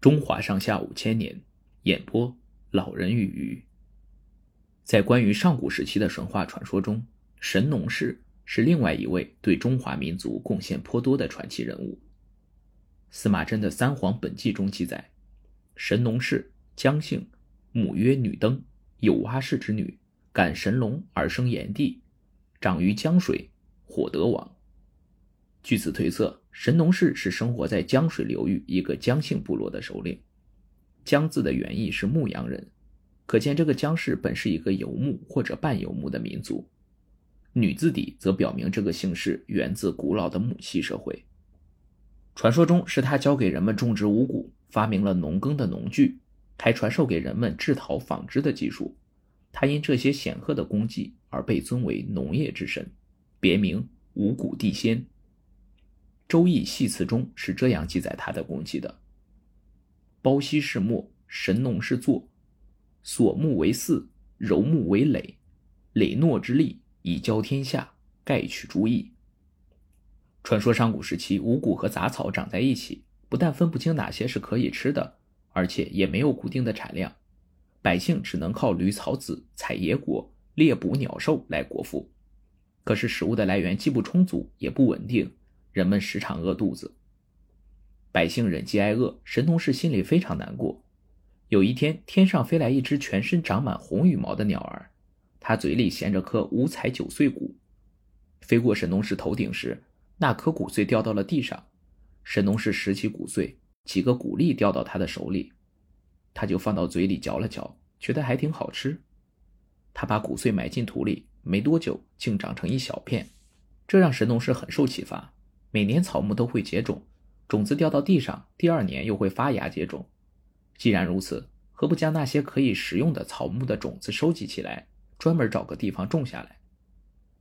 中华上下五千年，演播老人与鱼。在关于上古时期的神话传说中，神农氏是另外一位对中华民族贡献颇多的传奇人物。司马真的《三皇本纪》中记载，神农氏姜姓，母曰女登，有蛙氏之女，感神龙而生炎帝，长于江水，火德王。据此推测，神农氏是生活在江水流域一个姜姓部落的首领。姜字的原意是牧羊人，可见这个姜氏本是一个游牧或者半游牧的民族。女字底则表明这个姓氏源自古老的母系社会。传说中是他教给人们种植五谷，发明了农耕的农具，还传授给人们制陶纺织的技术。他因这些显赫的功绩而被尊为农业之神，别名五谷地仙。《周易系辞》中是这样记载他的功绩的：“包西是墨，神农氏作，所木为嗣，柔木为耒，耒诺之力，以教天下，盖取诸异。”传说上古时期，五谷和杂草长在一起，不但分不清哪些是可以吃的，而且也没有固定的产量，百姓只能靠驴草籽、采野果、猎捕鸟兽来果腹。可是食物的来源既不充足，也不稳定。人们时常饿肚子，百姓忍饥挨饿，神农氏心里非常难过。有一天，天上飞来一只全身长满红羽毛的鸟儿，它嘴里衔着颗五彩九穗谷，飞过神农氏头顶时，那颗谷穗掉到了地上。神农氏拾起谷穗，几个谷粒掉到他的手里，他就放到嘴里嚼了嚼，觉得还挺好吃。他把谷穗埋进土里，没多久竟长成一小片，这让神农氏很受启发。每年草木都会结种，种子掉到地上，第二年又会发芽结种。既然如此，何不将那些可以食用的草木的种子收集起来，专门找个地方种下来？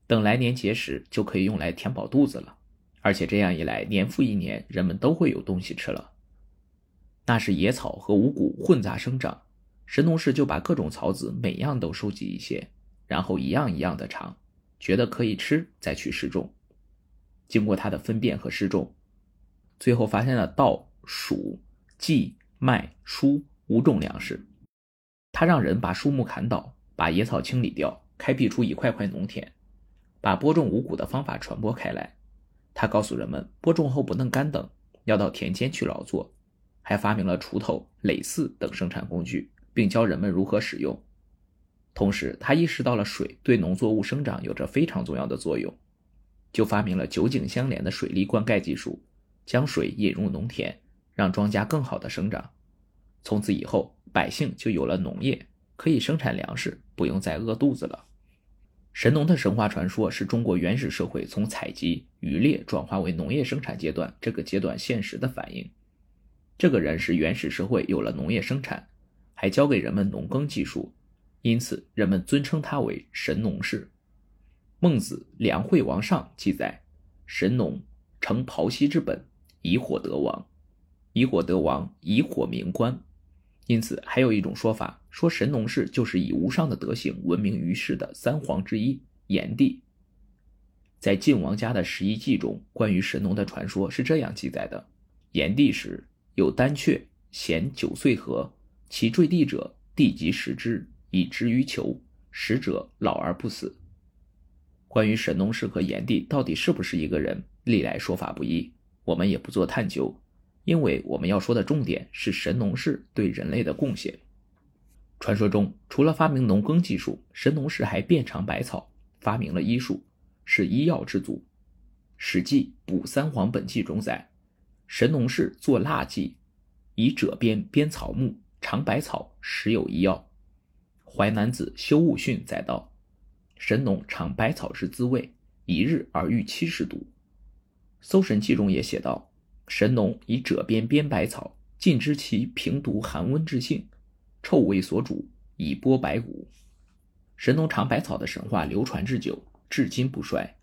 等来年结实，就可以用来填饱肚子了。而且这样一来，年复一年，人们都会有东西吃了。那是野草和五谷混杂生长，神农氏就把各种草籽每样都收集一些，然后一样一样的尝，觉得可以吃，再去试种。经过他的分辨和试种，最后发现了稻、黍、稷、麦、菽五种粮食。他让人把树木砍倒，把野草清理掉，开辟出一块块农田，把播种五谷的方法传播开来。他告诉人们，播种后不能干等，要到田间去劳作，还发明了锄头、耒耜等生产工具，并教人们如何使用。同时，他意识到了水对农作物生长有着非常重要的作用。就发明了九井相连的水利灌溉技术，将水引入农田，让庄稼更好的生长。从此以后，百姓就有了农业，可以生产粮食，不用再饿肚子了。神农的神话传说是中国原始社会从采集、渔猎转化为农业生产阶段这个阶段现实的反应。这个人是原始社会有了农业生产，还教给人们农耕技术，因此人们尊称他为神农氏。孟子《梁惠王上》记载：“神农成庖溪之本，以火得王。以火得王，以火明官。因此，还有一种说法，说神农氏就是以无上的德行闻名于世的三皇之一炎帝。在晋王家的《十一记》中，关于神农的传说是这样记载的：炎帝时，有丹雀衔九穗禾，其坠地者，地即食之，以之于丘，食者老而不死。关于神农氏和炎帝到底是不是一个人，历来说法不一，我们也不做探究，因为我们要说的重点是神农氏对人类的贡献。传说中，除了发明农耕技术，神农氏还遍尝百草，发明了医术，是医药之祖。《史记·补三皇本纪》中载，神农氏作蜡剂，以赭鞭鞭草木，尝百草，实有医药。《淮南子·修物训》载道。神农尝百草之滋味，一日而遇七十毒。《搜神记》中也写道：神农以赭鞭鞭百草，尽知其平毒寒温之性，臭味所主，以拨百谷。神农尝百草的神话流传至久，至今不衰。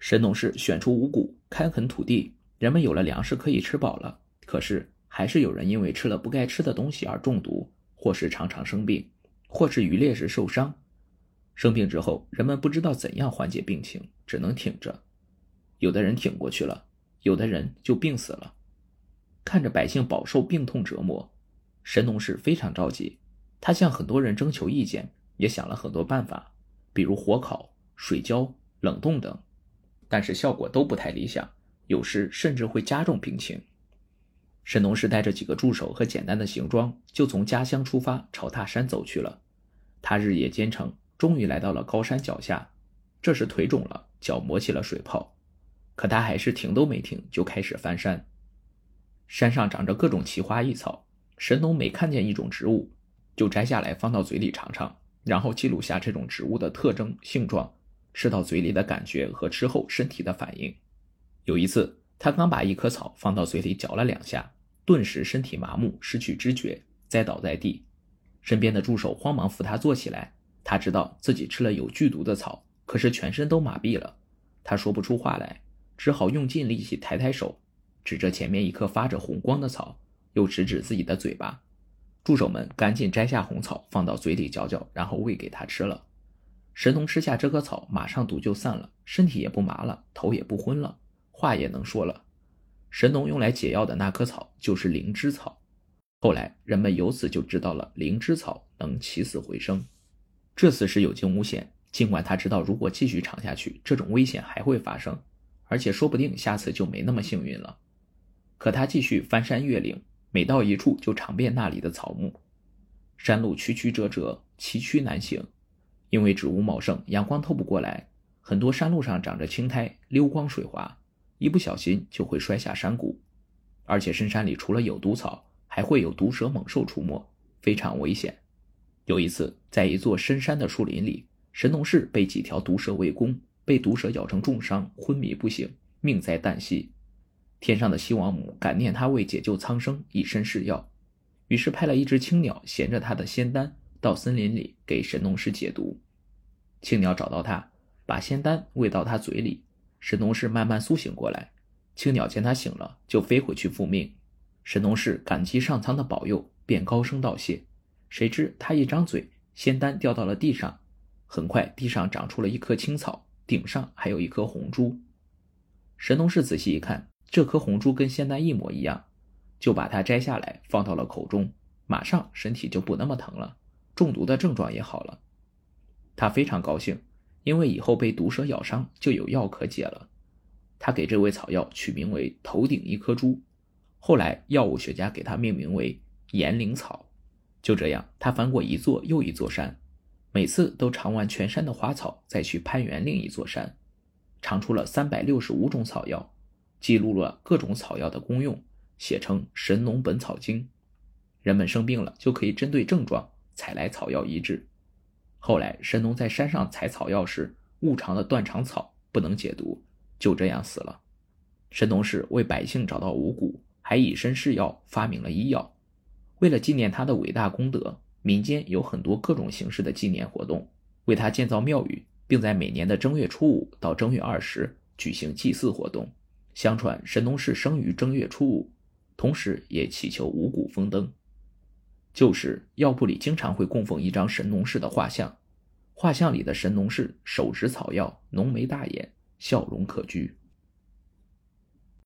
神农氏选出五谷，开垦土地，人们有了粮食可以吃饱了。可是，还是有人因为吃了不该吃的东西而中毒，或是常常生病，或是渔猎时受伤。生病之后，人们不知道怎样缓解病情，只能挺着。有的人挺过去了，有的人就病死了。看着百姓饱受病痛折磨，神农氏非常着急。他向很多人征求意见，也想了很多办法，比如火烤、水浇、冷冻等，但是效果都不太理想，有时甚至会加重病情。神农氏带着几个助手和简单的行装，就从家乡出发，朝大山走去了。他日夜兼程，终于来到了高山脚下。这时腿肿了，脚磨起了水泡，可他还是停都没停，就开始翻山。山上长着各种奇花异草，神农每看见一种植物，就摘下来放到嘴里尝尝，然后记录下这种植物的特征、性状、吃到嘴里的感觉和吃后身体的反应。有一次，他刚把一棵草放到嘴里嚼了两下，顿时身体麻木，失去知觉，栽倒在地。身边的助手慌忙扶他坐起来。他知道自己吃了有剧毒的草。可是全身都麻痹了，他说不出话来，只好用尽力气抬抬手，指着前面一棵发着红光的草，又指指自己的嘴巴。助手们赶紧摘下红草放到嘴里嚼嚼，然后喂给他吃了。神农吃下这棵草，马上毒就散了，身体也不麻了，头也不昏了，话也能说了。神农用来解药的那棵草就是灵芝草，后来人们由此就知道了灵芝草能起死回生。这次是有惊无险。尽管他知道，如果继续尝下去，这种危险还会发生，而且说不定下次就没那么幸运了。可他继续翻山越岭，每到一处就尝遍那里的草木。山路曲曲折折，崎岖难行，因为植物茂盛，阳光透不过来，很多山路上长着青苔，溜光水滑，一不小心就会摔下山谷。而且深山里除了有毒草，还会有毒蛇猛兽出没，非常危险。有一次，在一座深山的树林里。神农氏被几条毒蛇围攻，被毒蛇咬成重伤，昏迷不醒，命在旦夕。天上的西王母感念他为解救苍生以身试药，于是派了一只青鸟衔着他的仙丹到森林里给神农氏解毒。青鸟找到他，把仙丹喂到他嘴里，神农氏慢慢苏醒过来。青鸟见他醒了，就飞回去复命。神农氏感激上苍的保佑，便高声道谢。谁知他一张嘴，仙丹掉到了地上。很快，地上长出了一棵青草，顶上还有一颗红珠。神农氏仔细一看，这颗红珠跟仙丹一模一样，就把它摘下来放到了口中，马上身体就不那么疼了，中毒的症状也好了。他非常高兴，因为以后被毒蛇咬伤就有药可解了。他给这味草药取名为“头顶一颗珠”，后来药物学家给它命名为“炎灵草”。就这样，他翻过一座又一座山。每次都尝完全山的花草，再去攀援另一座山，尝出了三百六十五种草药，记录了各种草药的功用，写成《神农本草经》。人们生病了，就可以针对症状采来草药医治。后来，神农在山上采草药时，误尝了断肠草，不能解毒，就这样死了。神农氏为百姓找到五谷，还以身试药，发明了医药。为了纪念他的伟大功德。民间有很多各种形式的纪念活动，为他建造庙宇，并在每年的正月初五到正月二十举行祭祀活动。相传神农氏生于正月初五，同时也祈求五谷丰登。旧时药铺里经常会供奉一张神农氏的画像，画像里的神农氏手执草药，浓眉大眼，笑容可掬。